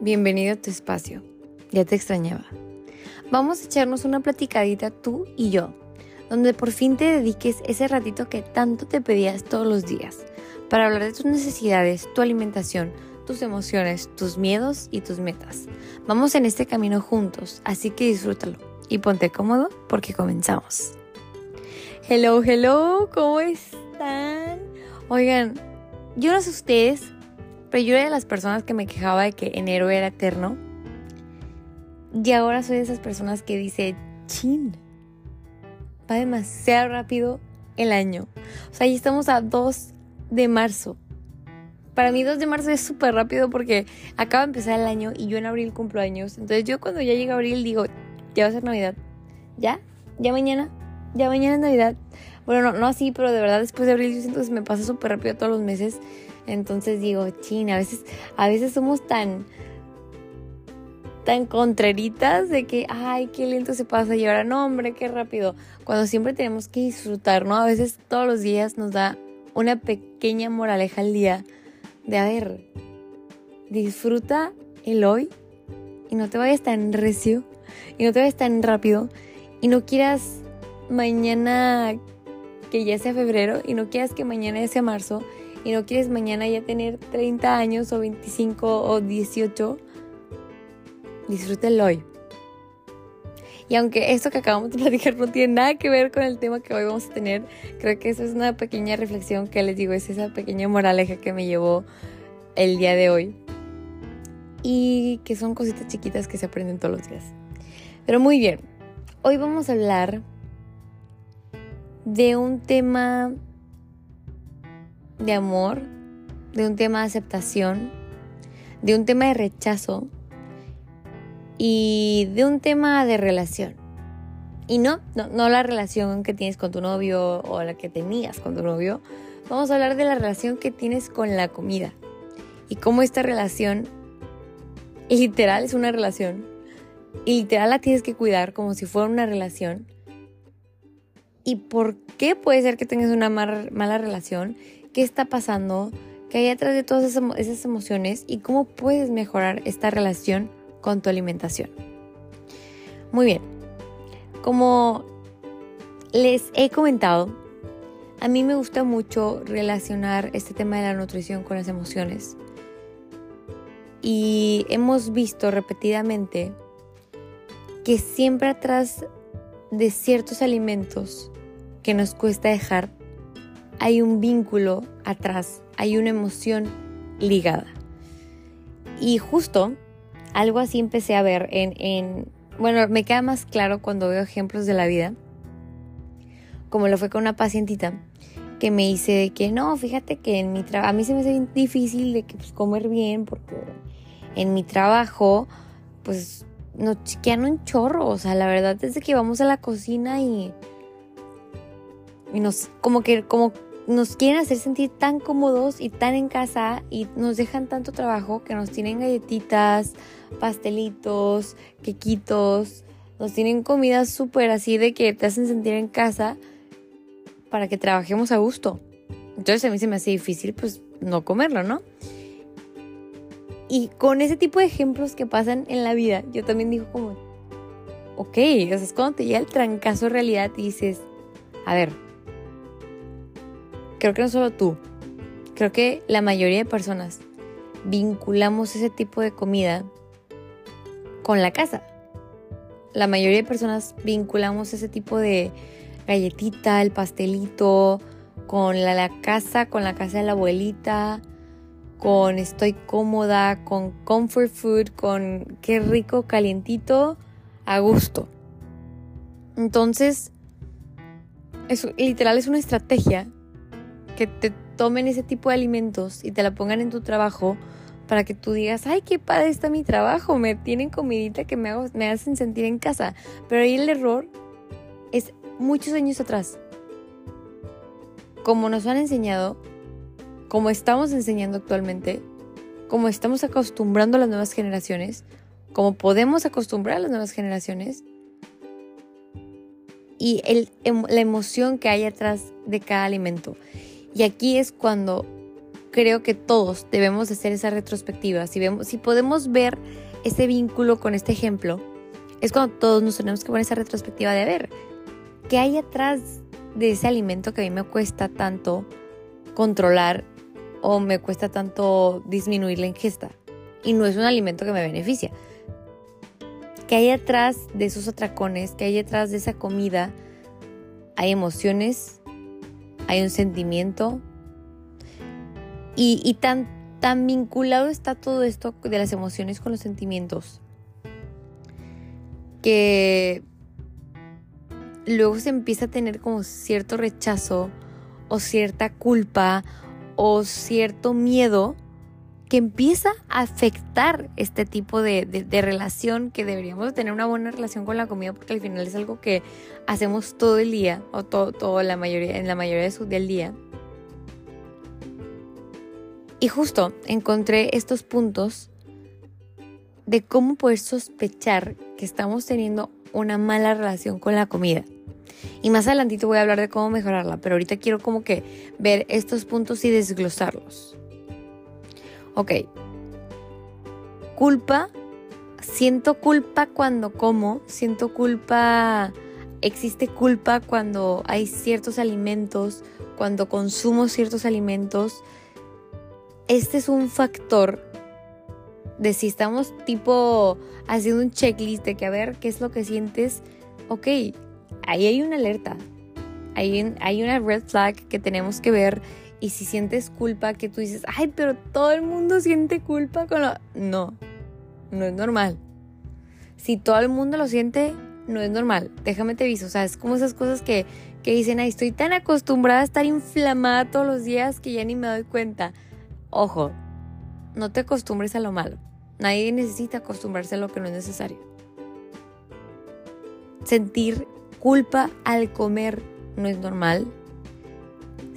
bienvenido a tu espacio. Ya te extrañaba. Vamos a echarnos una platicadita tú y yo, donde por fin te dediques ese ratito que tanto te pedías todos los días, para hablar de tus necesidades, tu alimentación, tus emociones, tus miedos y tus metas. Vamos en este camino juntos, así que disfrútalo y ponte cómodo porque comenzamos. Hello, hello, ¿cómo están? Oigan, yo no sé ustedes, pero yo era de las personas que me quejaba de que enero era eterno. Y ahora soy de esas personas que dice, chin, va demasiado rápido el año. O sea, ya estamos a 2 de marzo. Para mí 2 de marzo es súper rápido porque acaba de empezar el año y yo en abril cumplo años. Entonces yo cuando ya llega abril digo, ya va a ser Navidad. ¿Ya? ¿Ya mañana? ¿Ya mañana es Navidad? Bueno, no, no así, pero de verdad después de abril yo que me pasa súper rápido todos los meses. Entonces digo, ching, a veces, a veces somos tan, tan contreritas de que, ay, qué lento se pasa y ahora no, hombre, qué rápido. Cuando siempre tenemos que disfrutar, ¿no? A veces todos los días nos da una pequeña moraleja al día de, a ver, disfruta el hoy y no te vayas tan recio y no te vayas tan rápido y no quieras mañana que ya sea febrero y no quieras que mañana sea marzo y no quieres mañana ya tener 30 años o 25 o 18, disfrútelo hoy. Y aunque esto que acabamos de platicar no tiene nada que ver con el tema que hoy vamos a tener, creo que eso es una pequeña reflexión que les digo, es esa pequeña moraleja que me llevó el día de hoy. Y que son cositas chiquitas que se aprenden todos los días. Pero muy bien, hoy vamos a hablar de un tema de amor, de un tema de aceptación, de un tema de rechazo y de un tema de relación. Y no, no, la relación que tienes con tu novio o la que tenías con tu novio. Vamos a hablar de la relación que tienes con la comida. Y cómo esta relación literal es una relación. Y literal la tienes que cuidar como si fuera una relación. Y por qué puede ser que tengas una mala relación qué está pasando, qué hay detrás de todas esas emociones y cómo puedes mejorar esta relación con tu alimentación. Muy bien, como les he comentado, a mí me gusta mucho relacionar este tema de la nutrición con las emociones. Y hemos visto repetidamente que siempre atrás de ciertos alimentos que nos cuesta dejar hay un vínculo atrás, hay una emoción ligada. Y justo algo así empecé a ver en, bueno, me queda más claro cuando veo ejemplos de la vida, como lo fue con una pacientita que me dice de que no, fíjate que en mi trabajo, a mí se me hace difícil de que pues, comer bien porque en mi trabajo pues nos chiquean un chorro, o sea, la verdad es que vamos a la cocina y y nos como que como nos quieren hacer sentir tan cómodos y tan en casa y nos dejan tanto trabajo que nos tienen galletitas, pastelitos, quequitos, nos tienen comida súper así de que te hacen sentir en casa para que trabajemos a gusto. Entonces a mí se me hace difícil pues no comerlo, ¿no? Y con ese tipo de ejemplos que pasan en la vida, yo también digo como, ok, o es cuando te llega el trancazo realidad y dices, a ver, creo que no solo tú, creo que la mayoría de personas vinculamos ese tipo de comida con la casa. La mayoría de personas vinculamos ese tipo de galletita, el pastelito, con la, casa, con la casa de la abuelita, con estoy cómoda, con comfort food, con qué rico, calientito, a gusto. Entonces, eso literal es una estrategia que te tomen ese tipo de alimentos y te la pongan en tu trabajo para que tú digas, ay, qué padre está mi trabajo, me tienen comidita que me, hacen sentir en casa. Pero ahí el error es muchos años atrás. Como nos han enseñado, como estamos enseñando actualmente, como estamos acostumbrando a las nuevas generaciones, como podemos acostumbrar a las nuevas generaciones, y el, la emoción que hay atrás de cada alimento. Y aquí es cuando creo que todos debemos hacer esa retrospectiva. Si, vemos, si podemos ver ese vínculo con este ejemplo, es cuando todos nos tenemos que poner esa retrospectiva de ver qué hay atrás de ese alimento que a mí me cuesta tanto controlar o me cuesta tanto disminuir la ingesta. Y no es un alimento que me beneficia. ¿Qué hay atrás de esos atracones? ¿Qué hay detrás de esa comida? Hay emociones, hay un sentimiento. Y, tan, tan vinculado está todo esto de las emociones con los sentimientos que luego se empieza a tener como cierto rechazo o cierta culpa o cierto miedo que empieza a afectar este tipo de, relación que deberíamos tener una buena relación con la comida porque al final es algo que hacemos todo el día o todo, la mayoría, en la mayoría de su, del día. Y justo encontré estos puntos de cómo poder sospechar que estamos teniendo una mala relación con la comida. Y más adelantito voy a hablar de cómo mejorarla, pero ahorita quiero como que ver estos puntos y desglosarlos. Ok. Culpa. Siento culpa cuando como. Siento culpa. Existe culpa cuando hay ciertos alimentos, cuando consumo ciertos alimentos. Este es un factor de si estamos tipo haciendo un checklist de que a ver qué es lo que sientes. Ok, ahí hay una alerta. Hay, hay una red flag que tenemos que ver. Y si sientes culpa, que tú dices, ay, pero todo el mundo siente culpa con lo... No, no es normal. Si todo el mundo lo siente, no es normal. Déjame te aviso. O sea, es como esas cosas que, que dicen, ay, estoy tan acostumbrada a estar inflamada todos los días que ya ni me doy cuenta. Ojo, no te acostumbres a lo malo. Nadie necesita acostumbrarse a lo que no es necesario. Sentir culpa al comer no es normal.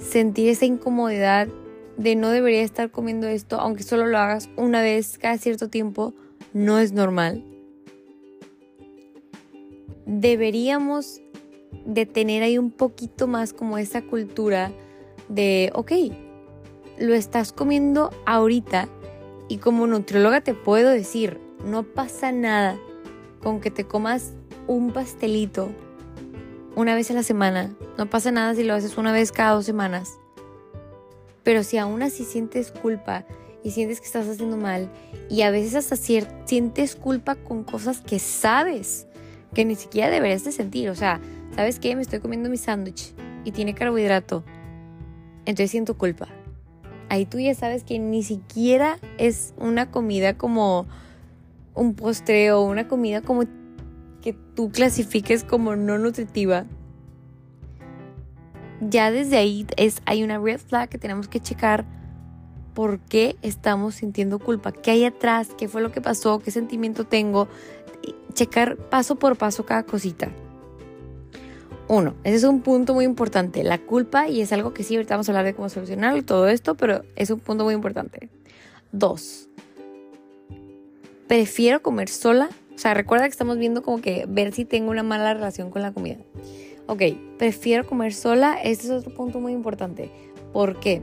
Sentir esa incomodidad de no debería estar comiendo esto, aunque solo lo hagas una vez cada cierto tiempo, no es normal. Deberíamos de tener ahí un poquito más como esa cultura de, ok, lo estás comiendo ahorita y como nutrióloga te puedo decir, no pasa nada con que te comas un pastelito una vez a la semana. No pasa nada si lo haces una vez cada dos semanas. Pero si aún así sientes culpa y sientes que estás haciendo mal y a veces hasta sientes culpa con cosas que sabes que ni siquiera deberías de sentir. O sea, ¿sabes qué? Me estoy comiendo mi sándwich y tiene carbohidrato. Entonces siento culpa. Ahí tú ya sabes que ni siquiera es una comida como un postre o una comida como que tú clasifiques como no nutritiva, ya desde ahí es, hay una red flag que tenemos que checar por qué estamos sintiendo culpa, qué hay atrás, qué fue lo que pasó, qué sentimiento tengo, checar paso por paso cada cosita. Uno, ese es un punto muy importante, la culpa, y es algo que sí, ahorita vamos a hablar de cómo solucionarlo y todo esto, pero es un punto muy importante. Dos, prefiero comer sola o sea, recuerda que estamos viendo como que ver si tengo una mala relación con la comida. Ok, prefiero comer sola. Este es otro punto muy importante. ¿Por qué?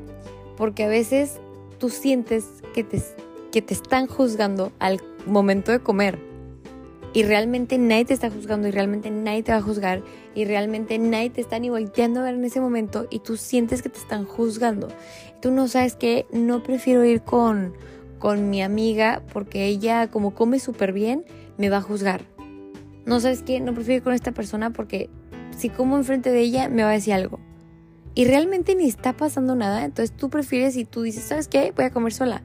Porque a veces tú sientes que te, que te están juzgando al momento de comer. Y realmente nadie te está juzgando y realmente nadie te va a juzgar y realmente nadie te está ni volteando a ver en ese momento y tú sientes que te están juzgando. Tú no sabes que no prefiero ir con, con mi amiga porque ella como come súper bien me va a juzgar. No sabes qué, no prefiero ir con esta persona porque si como enfrente de ella me va a decir algo. Y realmente ni está pasando nada, entonces tú prefieres y tú dices, ¿sabes qué? Voy a comer sola.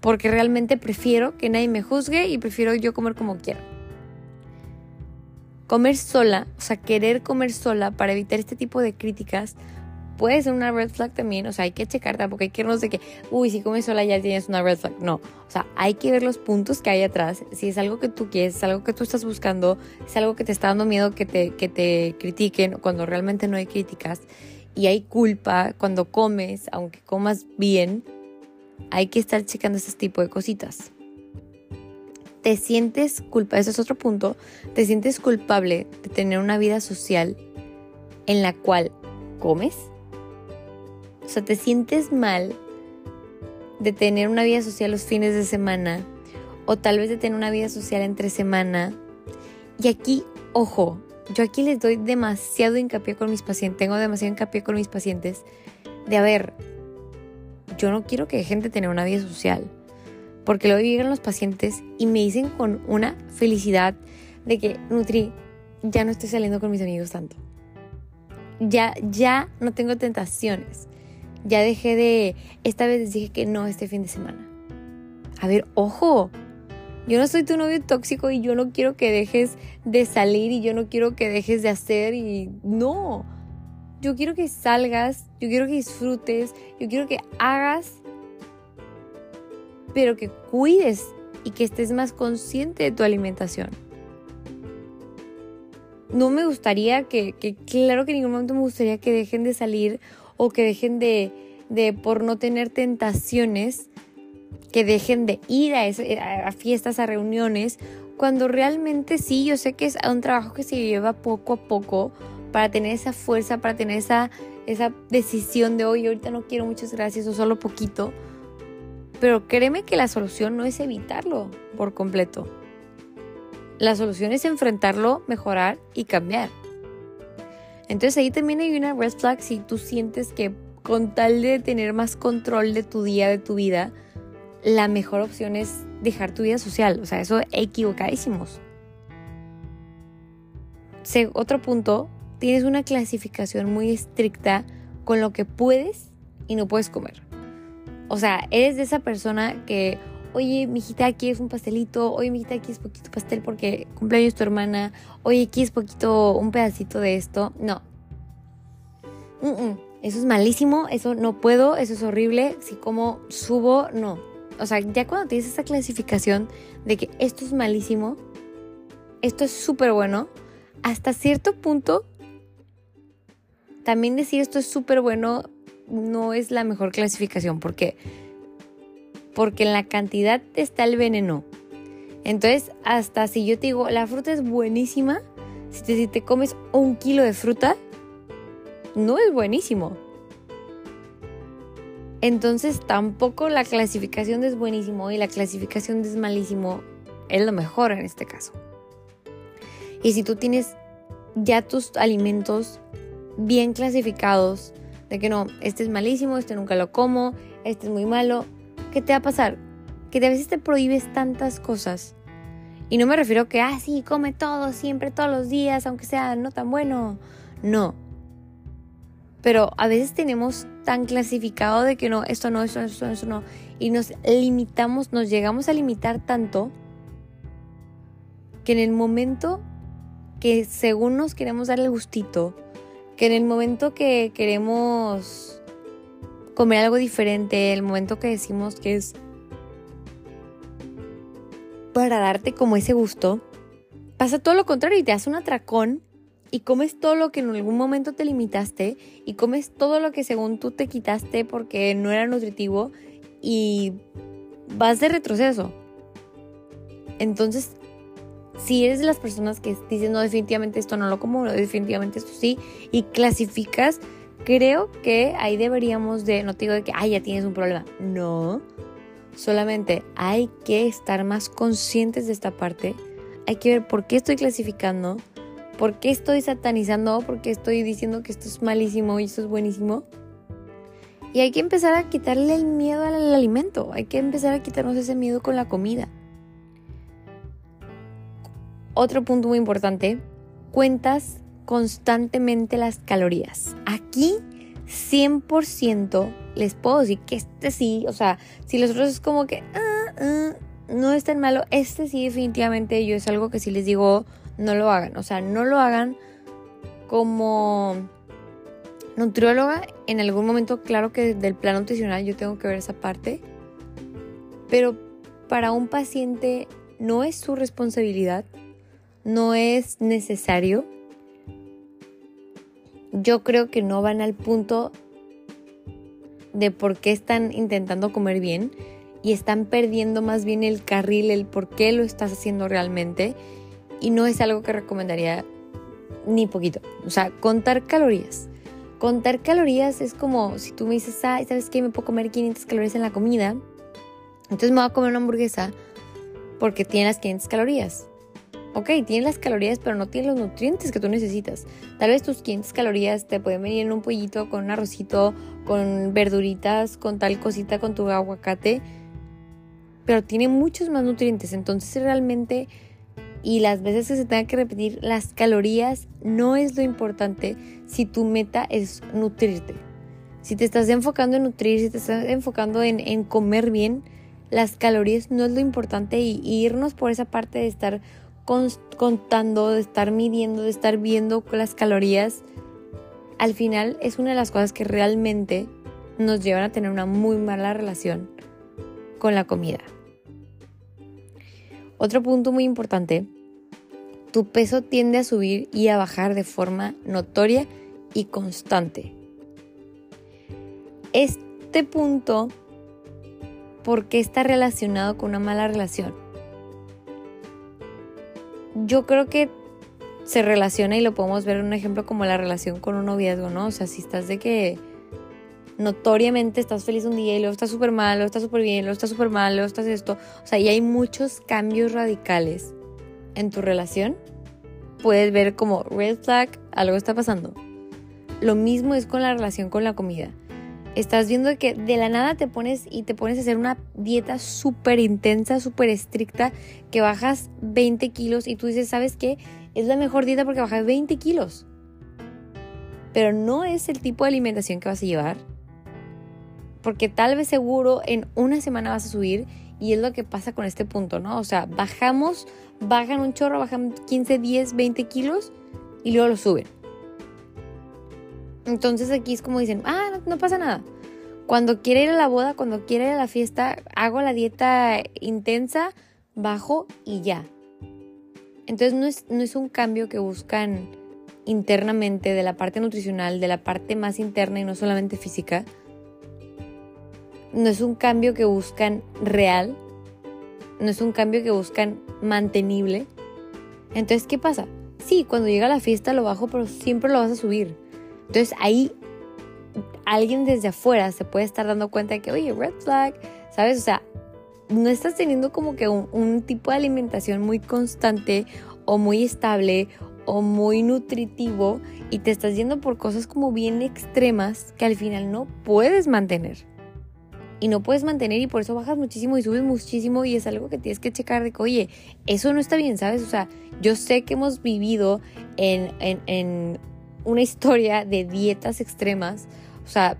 Porque realmente prefiero que nadie me juzgue y prefiero yo comer como quiera. Comer sola, o sea, querer comer sola para evitar este tipo de críticas, puede ser una red flag también, o sea, hay que checar tampoco hay que irnos de que, uy, si comes sola ya tienes una red flag. No, o sea, hay que ver los puntos que hay atrás. Si es algo que tú quieres, es algo que tú estás buscando, es algo que te está dando miedo que te, que te critiquen cuando realmente no hay críticas y hay culpa cuando comes, aunque comas bien, hay que estar checando ese tipo de cositas. Te sientes culpa, ese es otro punto, te sientes culpable de tener una vida social en la cual comes, O sea, te sientes mal de tener una vida social los fines de semana o tal vez de tener una vida social entre semana. Y aquí, ojo, yo aquí les doy demasiado hincapié con mis pacientes, tengo demasiado hincapié con mis pacientes de, a ver, yo no quiero que dejen de tener una vida social, porque luego llegan los pacientes y me dicen con una felicidad de que, Nutri, ya no estoy saliendo con mis amigos tanto. Ya, ya no tengo tentaciones. Ya dejé de, esta vez les dije que no este fin de semana. A ver, ojo, yo no soy tu novio tóxico y yo no quiero que dejes de salir y yo no quiero que dejes de hacer y no. Yo quiero que salgas, yo quiero que disfrutes, yo quiero que hagas, pero que cuides y que estés más consciente de tu alimentación. No me gustaría que, claro que en ningún momento me gustaría que dejen de salir o que dejen de, de por no tener tentaciones, que dejen de ir a, a fiestas, a reuniones, cuando realmente sí, yo sé que es un trabajo que se lleva poco a poco para tener esa fuerza, para tener esa, esa decisión de hoy, ahorita no quiero muchas gracias o solo poquito. Pero créeme que la solución no es evitarlo por completo. La solución es enfrentarlo, mejorar y cambiar. Entonces ahí también hay una red flag si tú sientes que con tal de tener más control de tu día, de tu vida, la mejor opción es dejar tu vida social. O sea, eso equivocadísimos. otro punto, tienes una clasificación muy estricta con lo que puedes y no puedes comer. O sea, eres de esa persona que, oye, mijita, aquí es un pastelito, oye, mijita, aquí es poquito pastel porque cumpleaños tu hermana, oye, aquí es poquito, un pedacito de esto. No. Eso es malísimo, eso no puedo, eso es horrible. Si como subo, no o sea, ya cuando tienes esa clasificación de que esto es malísimo, esto es súper bueno, hasta cierto punto, también decir esto es súper bueno no es la mejor clasificación. ¿Por qué? Porque en la cantidad está el veneno. Entonces, hasta si yo te digo, la fruta es buenísima, si te, si te comes un kilo de fruta, no es buenísimo. Entonces tampoco la clasificación de es buenísimo y la clasificación de es malísimo es lo mejor en este caso. Y si tú tienes ya tus alimentos bien clasificados, de que no, este es malísimo, este nunca lo como, este es muy malo, ¿qué te va a pasar? Que a veces te prohíbes tantas cosas. Y no me refiero a que, ah, sí, come todo, siempre, todos los días, aunque sea no tan bueno. No, pero a veces tenemos tan clasificado de que no, esto no, esto no, esto no, no, y nos limitamos, nos llegamos a limitar tanto que en el momento que según nos queremos dar el gustito, que en el momento que queremos comer algo diferente, el momento que decimos que es para darte como ese gusto, pasa todo lo contrario y te hace un atracón y comes todo lo que en algún momento te limitaste y comes todo lo que según tú te quitaste porque no era nutritivo y vas de retroceso. Entonces, si eres de las personas que dicen, no, definitivamente esto no lo como, definitivamente esto sí, y clasificas, creo que ahí deberíamos de, no te digo de que, ay, ya tienes un problema, no, solamente hay que estar más conscientes de esta parte, hay que ver por qué estoy clasificando, ¿Por qué estoy satanizando? ¿Por qué estoy diciendo que esto es malísimo y esto es buenísimo? Y hay que empezar a quitarle el miedo al alimento. Hay que empezar a quitarnos ese miedo con la comida. Otro punto muy importante, cuentas constantemente las calorías. Aquí 100% les puedo decir que este sí, o sea, si los otros es como que ah, ah, no es tan malo, este sí definitivamente yo es algo que sí les digo, no lo hagan. O sea, no lo hagan como nutrióloga. En algún momento, claro que del plan nutricional yo tengo que ver esa parte. Pero para un paciente no es su responsabilidad, no es necesario. Yo creo que no van al punto de por qué están intentando comer bien y están perdiendo más bien el carril, el por qué lo estás haciendo realmente y no es algo que recomendaría ni poquito. O sea, contar calorías. Contar calorías es como si tú me dices, ay, ¿sabes qué? Me puedo comer 500 calorías en la comida. Entonces me voy a comer una hamburguesa porque tiene las 500 calorías. Ok, tiene las calorías, pero no tiene los nutrientes que tú necesitas. Tal vez tus 500 calorías te pueden venir en un pollito, con un arrocito, con verduritas, con tal cosita, con tu aguacate. Pero tiene muchos más nutrientes. Entonces realmente, y las veces que se tenga que repetir, las calorías no es lo importante si tu meta es nutrirte. Si te estás enfocando en nutrir, si te estás enfocando en, en comer bien, las calorías no es lo importante y, irnos por esa parte de estar contando, de estar midiendo, de estar viendo las calorías, al final es una de las cosas que realmente nos llevan a tener una muy mala relación con la comida. Otro punto muy importante, tu peso tiende a subir y a bajar de forma notoria y constante. Este punto por qué está relacionado con una mala relación. Yo creo que se relaciona y lo podemos ver en un ejemplo como la relación con un noviazgo, ¿no? O sea, si estás de que notoriamente estás feliz un día y luego estás súper mal, luego estás súper bien, luego estás súper mal, luego estás esto. O sea, y hay muchos cambios radicales en tu relación. Puedes ver como red flag, algo está pasando. Lo mismo es con la relación con la comida estás viendo que de la nada te pones y te pones a hacer una dieta súper intensa, súper estricta, que bajas 20 kilos y tú dices, ¿sabes qué? Es la mejor dieta porque bajas 20 kilos. Pero no es el tipo de alimentación que vas a llevar. Porque tal vez seguro en una semana vas a subir y es lo que pasa con este punto, ¿no? O sea, bajamos, bajan un chorro, bajan 15, 10, 20 kilos y luego lo suben. Entonces aquí es como dicen, ah, no, pasa nada. Cuando quiere ir a la boda, cuando quiere ir a la fiesta, hago la dieta intensa, bajo y ya. Entonces no es, no es un cambio que buscan internamente de la parte nutricional, de la parte más interna y no solamente física. No es un cambio que buscan real, no es un cambio que buscan mantenible. Entonces, ¿qué pasa? Sí, cuando llega la fiesta lo bajo, pero siempre lo vas a subir. Entonces ahí alguien desde afuera se puede estar dando cuenta de que, oye, red flag, ¿sabes? O sea, no estás teniendo como que un, tipo de alimentación muy constante o muy estable o muy nutritivo y te estás yendo por cosas como bien extremas que al final no puedes mantener. Y no puedes mantener y por eso bajas muchísimo y subes muchísimo y es algo que tienes que checar de que, oye, eso no está bien, ¿sabes? O sea, yo sé que hemos vivido en, en una historia de dietas extremas, o sea,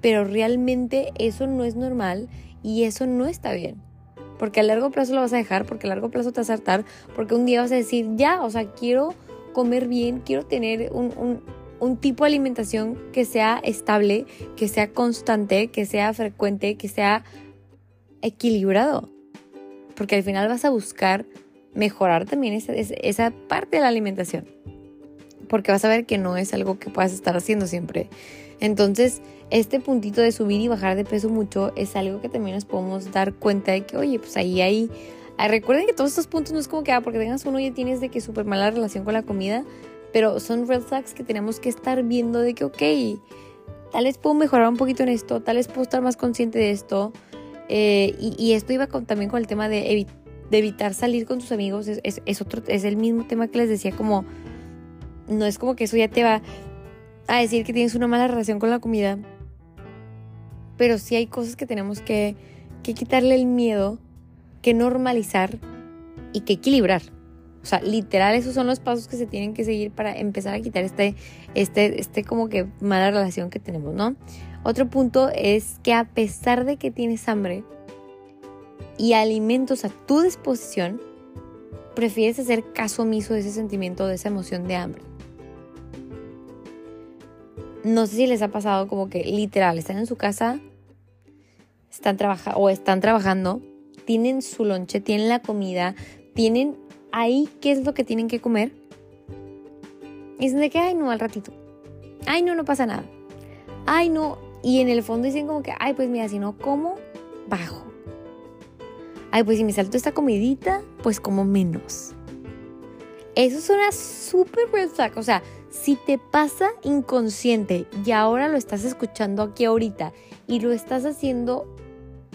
pero realmente eso no es normal y eso no está bien. Porque a largo plazo lo vas a dejar, porque a largo plazo te vas a hartar, porque un día vas a decir, ya, o sea, quiero comer bien, quiero tener un, un tipo de alimentación que sea estable, que sea constante, que sea frecuente, que sea equilibrado. Porque al final vas a buscar mejorar también esa, esa parte de la alimentación porque vas a ver que no es algo que puedas estar haciendo siempre. Entonces, este puntito de subir y bajar de peso mucho es algo que también nos podemos dar cuenta de que, oye, pues ahí hay... Ah, recuerden que todos estos puntos no es como que, ah, porque tengas uno ya tienes de que súper mala relación con la comida, pero son red flags que tenemos que estar viendo de que, ok, tal vez puedo mejorar un poquito en esto, tal vez puedo estar más consciente de esto. Eh, y, esto iba también con el tema de, evitar salir con tus amigos, es, es, otro, es el mismo tema que les decía como no es como que eso ya te va a decir que tienes una mala relación con la comida, pero sí hay cosas que tenemos que, quitarle el miedo, que normalizar y que equilibrar. O sea, literal, esos son los pasos que se tienen que seguir para empezar a quitar este, este, este como que mala relación que tenemos, ¿no? Otro punto es que a pesar de que tienes hambre y alimentos a tu disposición, prefieres hacer caso omiso de ese sentimiento, de esa emoción de hambre no sé si les ha pasado como que literal, están en su casa, están trabajando o están trabajando, tienen su lonche, tienen la comida, tienen ahí qué es lo que tienen que comer. Y dicen de que, ay, no, al ratito. Ay, no, no pasa nada. Ay, no. Y en el fondo dicen como que, ay, pues mira, si no como, bajo. Ay, pues si me salto esta comidita, pues como menos. Eso es una súper red O sea, Si te pasa inconsciente y ahora lo estás escuchando aquí ahorita y lo estás haciendo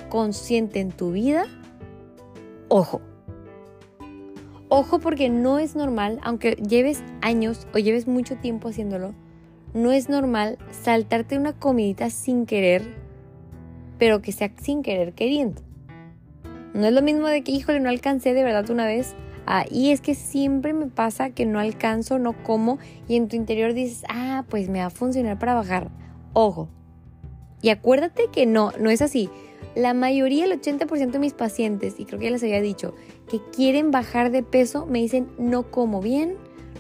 consciente en tu vida, ojo. Ojo porque no es normal, aunque lleves años o lleves mucho tiempo haciéndolo, no es normal saltarte una comidita sin querer, pero que sea sin querer queriendo. No es lo mismo de que, híjole, no alcancé de verdad una vez. Ah, y es que siempre me pasa que no alcanzo, no como, y en tu interior dices, ah, pues me va a funcionar para bajar. Ojo. Y acuérdate que no, no es así. La mayoría, el 80% de mis pacientes, y creo que ya les había dicho, que quieren bajar de peso, me dicen, no como bien,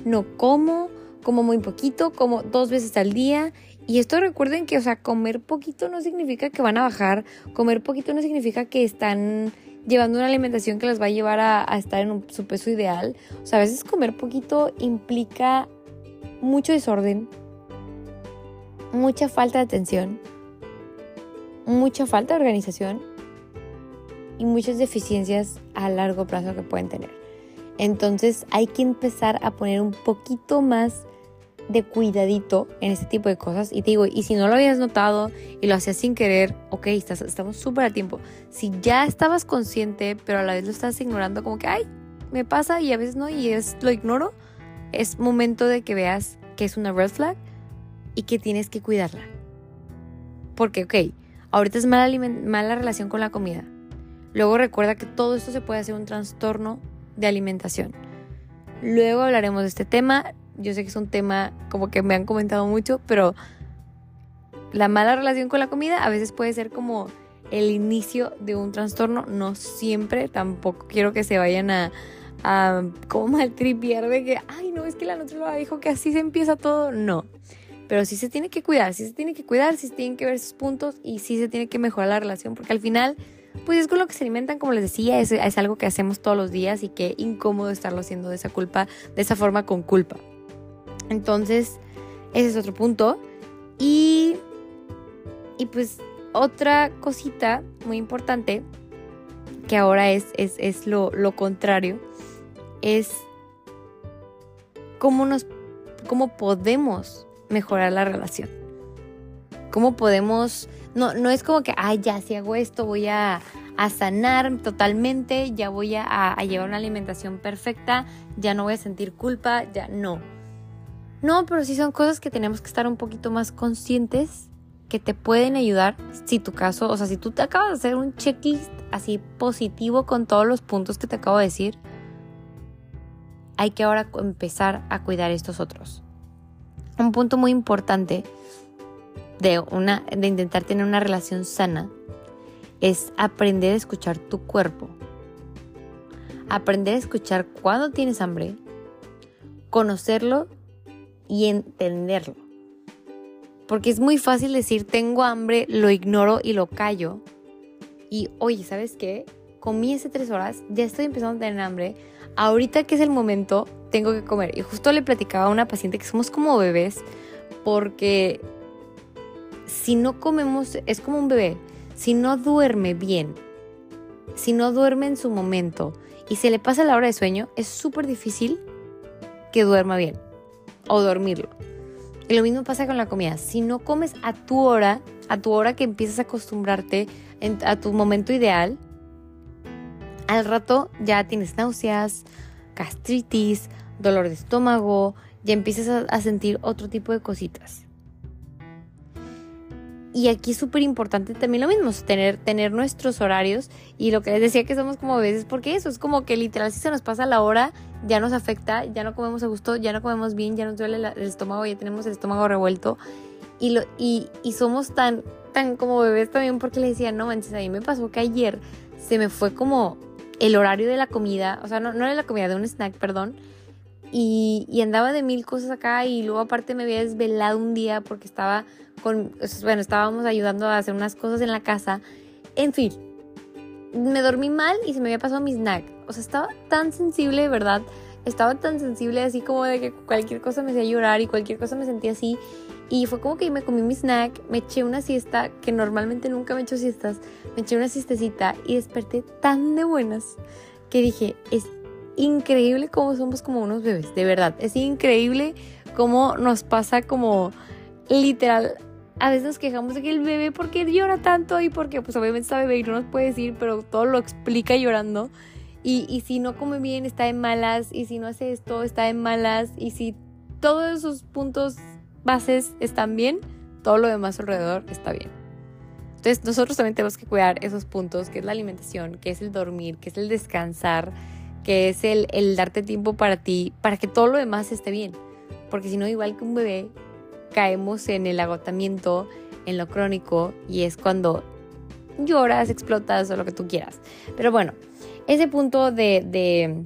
no como, como muy poquito, como dos veces al día. Y esto recuerden que, o sea, comer poquito no significa que van a bajar, comer poquito no significa que están llevando una alimentación que les va a llevar a, estar en su peso ideal. O sea, a veces comer poquito implica mucho desorden, mucha falta de atención, mucha falta de organización y muchas deficiencias a largo plazo que pueden tener. Entonces hay que empezar a poner un poquito más de cuidadito en este tipo de cosas. Y te digo, y si no lo habías notado y lo hacías sin querer, ok, estás, estamos súper a tiempo. Si ya estabas consciente, pero a la vez lo estás ignorando, como que, ay, me pasa y a veces no, y es, lo ignoro, es momento de que veas que es una red flag y que tienes que cuidarla. Porque, ok, ahorita es mala, mala relación con la comida. Luego recuerda que todo esto se puede hacer un trastorno de alimentación. Luego hablaremos de este tema yo sé que es un tema como que me han comentado mucho, pero la mala relación con la comida a veces puede ser como el inicio de un trastorno, no siempre, tampoco quiero que se vayan a, a como maltripiar de que, ay, no, es que la nutrióloga dijo que así se empieza todo, no. Pero sí se tiene que cuidar, sí se tiene que cuidar, sí se tienen que ver sus puntos y sí se tiene que mejorar la relación, porque al final, pues es con lo que se alimentan, como les decía, es, es algo que hacemos todos los días y que incómodo estarlo haciendo de esa culpa, de esa forma con culpa. Entonces, ese es otro punto. Y, y pues otra cosita muy importante, que ahora es, es, lo, lo, contrario, es cómo, nos, cómo podemos mejorar la relación. Cómo podemos, no, no es como que, ay, ya, si hago esto voy a, a sanar totalmente, ya voy a, a llevar una alimentación perfecta, ya no voy a sentir culpa, ya no no, pero sí son cosas que tenemos que estar un poquito más conscientes que te pueden ayudar si tu caso, o sea, si tú te acabas de hacer un checklist así positivo con todos los puntos que te acabo de decir, hay que ahora empezar a cuidar estos otros. Un punto muy importante de, una, de intentar tener una relación sana es aprender a escuchar tu cuerpo. Aprender a escuchar cuando tienes hambre, conocerlo y entenderlo. Porque es muy fácil decir tengo hambre, lo ignoro y lo callo. Y oye, ¿sabes qué? Comí hace tres horas, ya estoy empezando a tener hambre. Ahorita que es el momento, tengo que comer. Y justo le platicaba a una paciente que somos como bebés porque si no comemos, es como un bebé. Si no duerme bien, si no duerme en su momento y se le pasa la hora de sueño, es súper difícil que duerma bien o dormirlo. Y lo mismo pasa con la comida. Si no comes a tu hora, a tu hora que empiezas a acostumbrarte a tu momento ideal, al rato ya tienes náuseas, gastritis, dolor de estómago, ya empiezas a, sentir otro tipo de cositas. Y aquí es súper importante también lo mismo, tener, tener nuestros horarios. Y lo que les decía que somos como veces, porque eso es como que literal si se nos pasa la hora, ya nos afecta, ya no comemos a gusto, ya no comemos bien, ya nos duele el estómago, ya tenemos el estómago revuelto. Y, lo, y, y somos tan, tan como bebés también porque le decía, no manches, a mí me pasó que ayer se me fue como el horario de la comida, o sea, no, no era la comida, de un snack, perdón. Y, y andaba de mil cosas acá y luego aparte me había desvelado un día porque estaba bueno, estábamos ayudando a hacer unas cosas en la casa. En fin, me dormí mal y se me había pasado mi snack. O sea, estaba tan sensible, ¿verdad? Estaba tan sensible así como de que cualquier cosa me hacía llorar y cualquier cosa me sentía así. Y fue como que me comí mi snack, me eché una siesta, que normalmente nunca me echo siestas, me eché una siestecita y desperté tan de buenas que dije, es increíble cómo somos como unos bebés, de verdad, es increíble cómo nos pasa como literal. A veces nos quejamos de que el bebé, ¿por qué llora tanto? Y porque, pues obviamente está bebé y no nos puede decir, pero todo lo explica llorando. Y, y si no come bien, está en malas. Y si no hace esto, está en malas. Y si todos esos puntos bases están bien, todo lo demás alrededor está bien. Entonces nosotros también tenemos que cuidar esos puntos, que es la alimentación, que es el dormir, que es el descansar, que es el, el darte tiempo para ti, para que todo lo demás esté bien. Porque si no, igual que un bebé, caemos en el agotamiento, en lo crónico, y es cuando lloras, explotas o lo que tú quieras. Pero bueno, ese punto de, de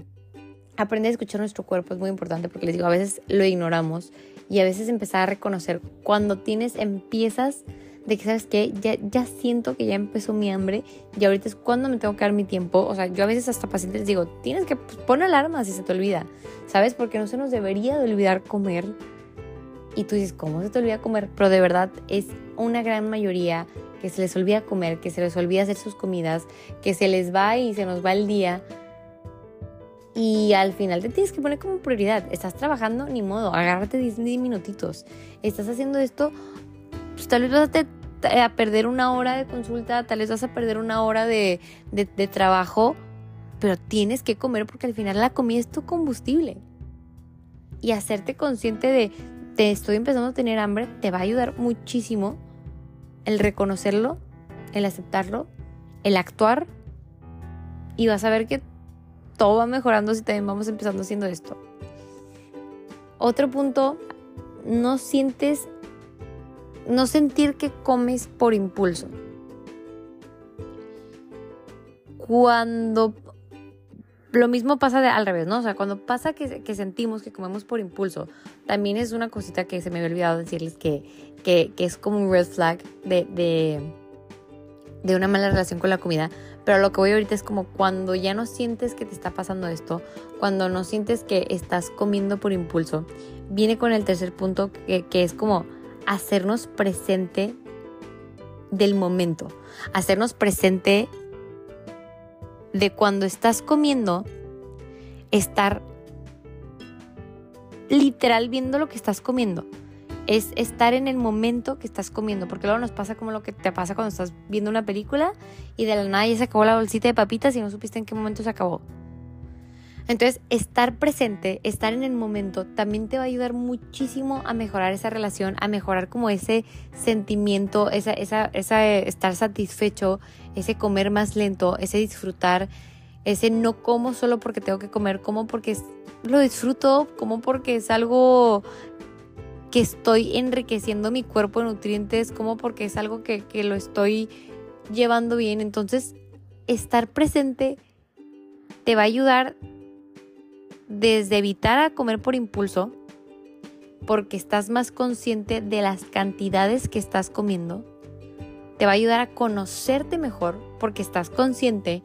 aprender a escuchar nuestro cuerpo es muy importante porque les digo, a veces lo ignoramos y a veces empezar a reconocer cuando tienes, empiezas de que, ¿sabes qué? Ya, ya siento que ya empezó mi hambre y ahorita es cuando me tengo que dar mi tiempo. O sea, yo a veces hasta pacientes les digo, tienes que pues, poner alarma si se te olvida, ¿sabes? Porque no se nos debería de olvidar comer. Y tú dices, ¿cómo se te olvida comer? Pero de verdad es una gran mayoría que se les olvida comer, que se les olvida hacer sus comidas, que se les va y se nos va el día. Y al final te tienes que poner como prioridad. Estás trabajando, ni modo, agárrate 10 minutitos. Estás haciendo esto, pues tal vez vas a, perder una hora de consulta, tal vez vas a perder una hora de, de trabajo, pero tienes que comer porque al final la comida es tu combustible. Y hacerte consciente de, te estoy empezando a tener hambre, te va a ayudar muchísimo el reconocerlo, el aceptarlo, el actuar y vas a ver que todo va mejorando si también vamos empezando haciendo esto. Otro punto, no sientes, no sentir que comes por impulso. Cuando lo mismo pasa de, al revés, ¿no? O sea, cuando pasa que, sentimos que comemos por impulso, también es una cosita que se me había olvidado decirles que, que, es como un red flag de, de, de una mala relación con la comida. Pero lo que voy ahorita es como cuando ya no sientes que te está pasando esto, cuando no sientes que estás comiendo por impulso, viene con el tercer punto que, que es como hacernos presente del momento, hacernos presente de cuando estás comiendo, estar literal viendo lo que estás comiendo es estar en el momento que estás comiendo, porque luego nos pasa como lo que te pasa cuando estás viendo una película y de la nada ya se acabó la bolsita de papitas y no supiste en qué momento se acabó. Entonces, estar presente, estar en el momento, también te va a ayudar muchísimo a mejorar esa relación, a mejorar como ese sentimiento, esa, esa, esa estar satisfecho, ese comer más lento, ese disfrutar, ese no como solo porque tengo que comer, como porque lo disfruto, como porque es algo que estoy enriqueciendo mi cuerpo de nutrientes, como porque es algo que, lo estoy llevando bien. Entonces, estar presente te va a ayudar desde evitar a comer por impulso, porque estás más consciente de las cantidades que estás comiendo. Te va a ayudar a conocerte mejor, porque estás consciente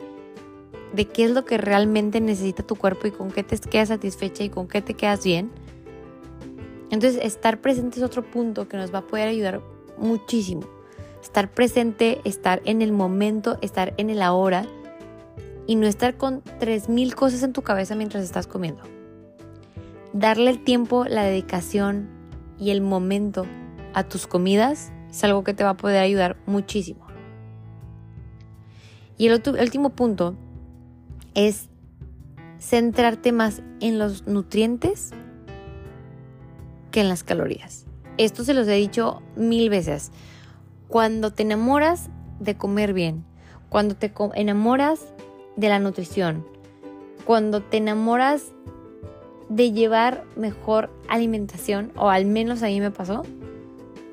de qué es lo que realmente necesita tu cuerpo y con qué te quedas satisfecha y con qué te quedas bien. Entonces, estar presente es otro punto que nos va a poder ayudar muchísimo. Estar presente, estar en el momento, estar en el ahora y no estar con 3.000 cosas en tu cabeza mientras estás comiendo. Darle el tiempo, la dedicación y el momento a tus comidas es algo que te va a poder ayudar muchísimo. Y el último punto es centrarte más en los nutrientes en las calorías. Esto se los he dicho mil veces. Cuando te enamoras de comer bien, cuando te enamoras de la nutrición, cuando te enamoras de llevar mejor alimentación, o al menos a mí me pasó,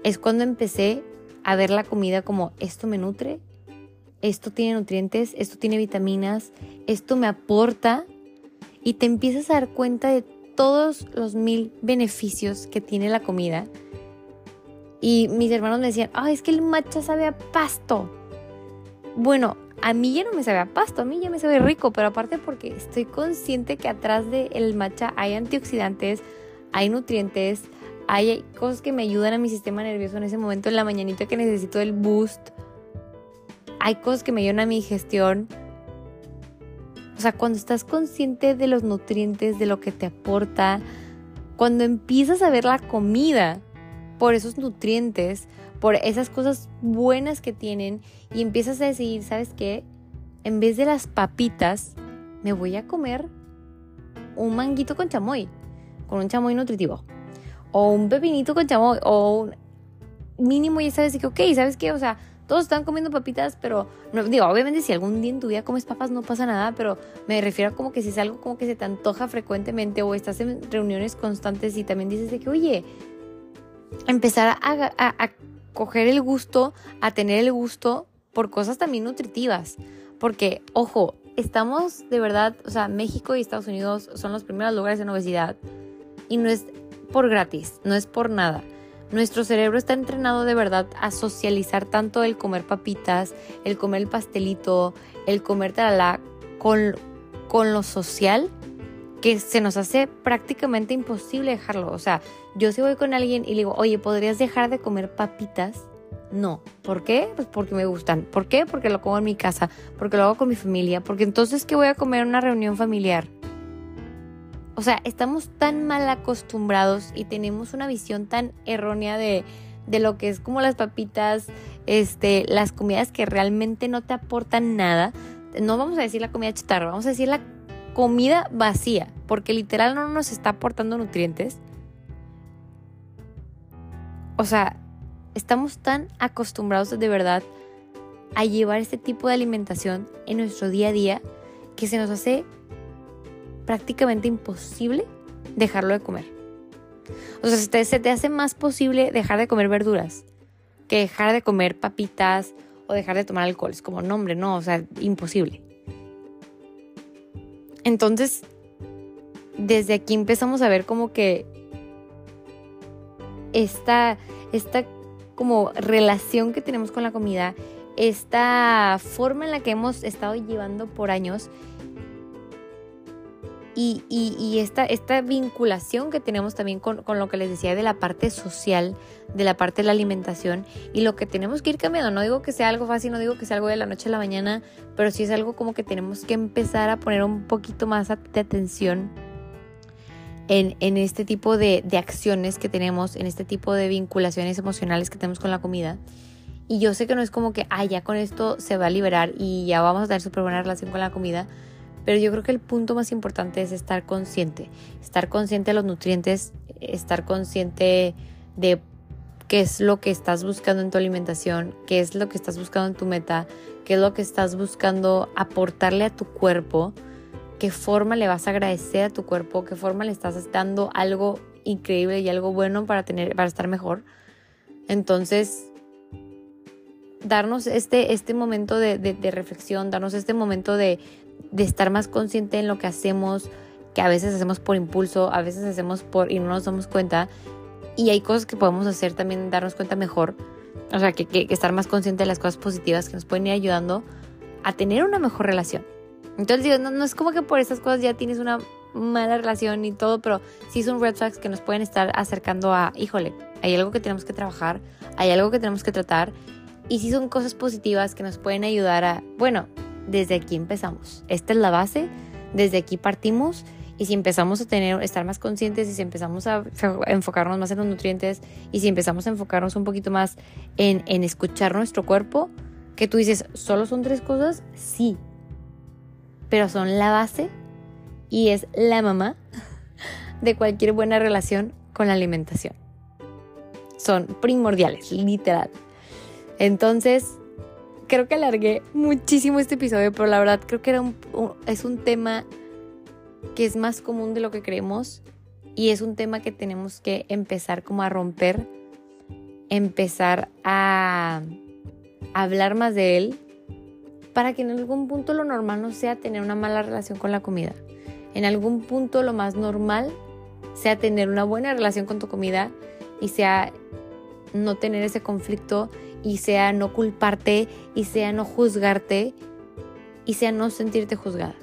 es cuando empecé a ver la comida como esto me nutre, esto tiene nutrientes, esto tiene vitaminas, esto me aporta y te empiezas a dar cuenta de todos los mil beneficios que tiene la comida. Y mis hermanos me decían, ay, es que el matcha sabe a pasto. Bueno, a mí ya no me sabe a pasto, a mí ya me sabe rico, pero aparte porque estoy consciente que atrás del matcha hay antioxidantes, hay nutrientes, hay cosas que me ayudan a mi sistema nervioso en ese momento en la mañanita que necesito el boost. Hay cosas que me ayudan a mi digestión sea, cuando estás consciente de los nutrientes, de lo que te aporta, Cuando empiezas a ver la comida por esos nutrientes, por esas cosas buenas que tienen y empiezas a decidir, ¿sabes qué? En vez de las papitas, me voy a comer un manguito con chamoy, con un chamoy nutritivo. O un pepinito con chamoy, o un mínimo ya sabes que, ok, ¿sabes qué? O sea, todos están comiendo papitas, pero no, digo, obviamente si algún día en tu vida comes papas no pasa nada, pero me refiero a como que si es algo como que se te antoja frecuentemente o estás en reuniones constantes y también dices de que, oye, empezar a, a coger el gusto, a tener el gusto por cosas también nutritivas. Porque, ojo, estamos de verdad, o sea, México y Estados Unidos son los primeros lugares en obesidad y no es por gratis, no es por nada. Nuestro cerebro está entrenado de verdad a socializar tanto el comer papitas, el comer el pastelito, el comer talala con, con lo social que se nos hace prácticamente imposible dejarlo. O sea, yo si voy con alguien y le digo, oye, ¿podrías dejar de comer papitas? No. ¿Por qué? Pues porque me gustan. ¿Por qué? Porque lo como en mi casa, porque lo hago con mi familia, porque entonces ¿qué voy a comer en una reunión familiar? O sea, estamos tan mal acostumbrados y tenemos una visión tan errónea de, de lo que es como las papitas, este, las comidas que realmente no te aportan nada. No vamos a decir la comida chatarra, vamos a decir la comida vacía, porque literal no nos está aportando nutrientes. O sea, estamos tan acostumbrados de verdad a llevar este tipo de alimentación en nuestro día a día que se nos hace prácticamente imposible dejarlo de comer. O sea, se te, hace más posible dejar de comer verduras que dejar de comer papitas o dejar de tomar alcohol. Es como, nombre, no, o sea, imposible. Entonces, desde aquí empezamos a ver como que esta, esta como relación que tenemos con la comida, esta forma en la que hemos estado llevando por años y, esta, esta, vinculación que tenemos también con, lo que les decía de la parte social, de la parte de la alimentación y lo que tenemos que ir cambiando. No digo que sea algo fácil, no digo que sea algo de la noche a la mañana, pero sí es algo como que tenemos que empezar a poner un poquito más de atención en, este tipo de, de acciones que tenemos, en este tipo de vinculaciones emocionales que tenemos con la comida. Y yo sé que no es como que, ah, ya con esto se va a liberar y ya vamos a tener súper buena relación con la comida pero yo creo que el punto más importante es estar consciente, estar consciente de los nutrientes, estar consciente de qué es lo que estás buscando en tu alimentación, qué es lo que estás buscando en tu meta, qué es lo que estás buscando aportarle a tu cuerpo, qué forma le vas a agradecer a tu cuerpo, qué forma le estás dando algo increíble y algo bueno para tener para estar mejor. Entonces, darnos este, este momento de, de reflexión, darnos este momento de, de estar más consciente en lo que hacemos, que a veces hacemos por impulso, a veces hacemos por y no nos damos cuenta. Y hay cosas que podemos hacer también, darnos cuenta mejor. O sea, que, que, estar más consciente de las cosas positivas que nos pueden ir ayudando a tener una mejor relación. Entonces, digo, no, no es como que por esas cosas ya tienes una mala relación y todo, pero sí son red flags que nos pueden estar acercando a, híjole, hay algo que tenemos que trabajar, hay algo que tenemos que tratar. Y sí son cosas positivas que nos pueden ayudar a, bueno, desde aquí empezamos. Esta es la base, desde aquí partimos y si empezamos a tener, estar más conscientes y si empezamos a enfocarnos más en los nutrientes y si empezamos a enfocarnos un poquito más en, en escuchar nuestro cuerpo, que tú dices, ¿solo son tres cosas? Sí, pero son la base y es la mamá de cualquier buena relación con la alimentación. Son primordiales, literal. Entonces, creo que alargué muchísimo este episodio, pero la verdad creo que era un, es un tema que es más común de lo que creemos y es un tema que tenemos que empezar como a romper, empezar a hablar más de él para que en algún punto lo normal no sea tener una mala relación con la comida. En algún punto lo más normal sea tener una buena relación con tu comida y sea no tener ese conflicto y sea no culparte y sea no juzgarte y sea no sentirte juzgada.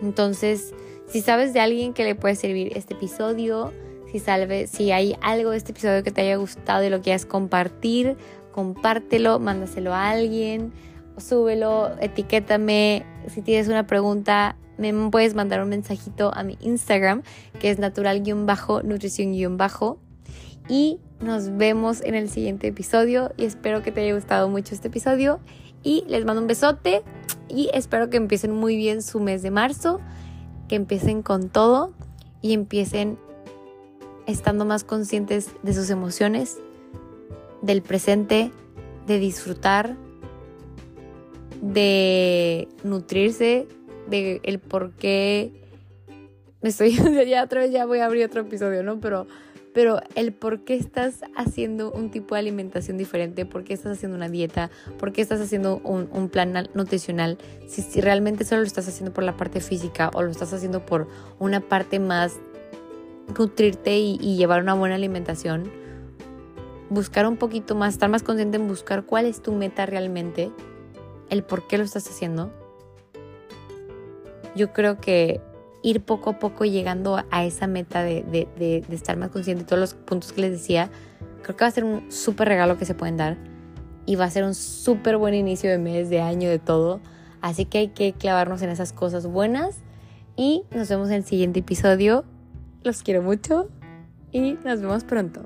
Entonces, si sabes de alguien que le puede servir este episodio, si, salve, si hay algo de este episodio que te haya gustado y lo quieras compartir, compártelo, mándaselo a alguien, súbelo, etiquétame, si tienes una pregunta, me puedes mandar un mensajito a mi Instagram, que es natural-nutrición-bajo. Y nos vemos en el siguiente episodio y espero que te haya gustado mucho este episodio. Y les mando un besote y espero que empiecen muy bien su mes de marzo, que empiecen con todo y empiecen estando más conscientes de sus emociones, del presente, de disfrutar, de nutrirse, de el por qué me estoy ya otra vez ya voy a abrir otro episodio, ¿no? Pero pero el por qué estás haciendo un tipo de alimentación diferente, por qué estás haciendo una dieta, por qué estás haciendo un, plan nutricional, si, realmente solo lo estás haciendo por la parte física o lo estás haciendo por una parte más nutrirte y, y llevar una buena alimentación, buscar un poquito más, estar más consciente en buscar cuál es tu meta realmente, el por qué lo estás haciendo. Yo creo que ir poco a poco llegando a esa meta de, estar más consciente de todos los puntos que les decía, creo que va a ser un súper regalo que se pueden dar y va a ser un súper buen inicio de mes, de año, de todo. Así que hay que clavarnos en esas cosas buenas y nos vemos en el siguiente episodio. Los quiero mucho y nos vemos pronto.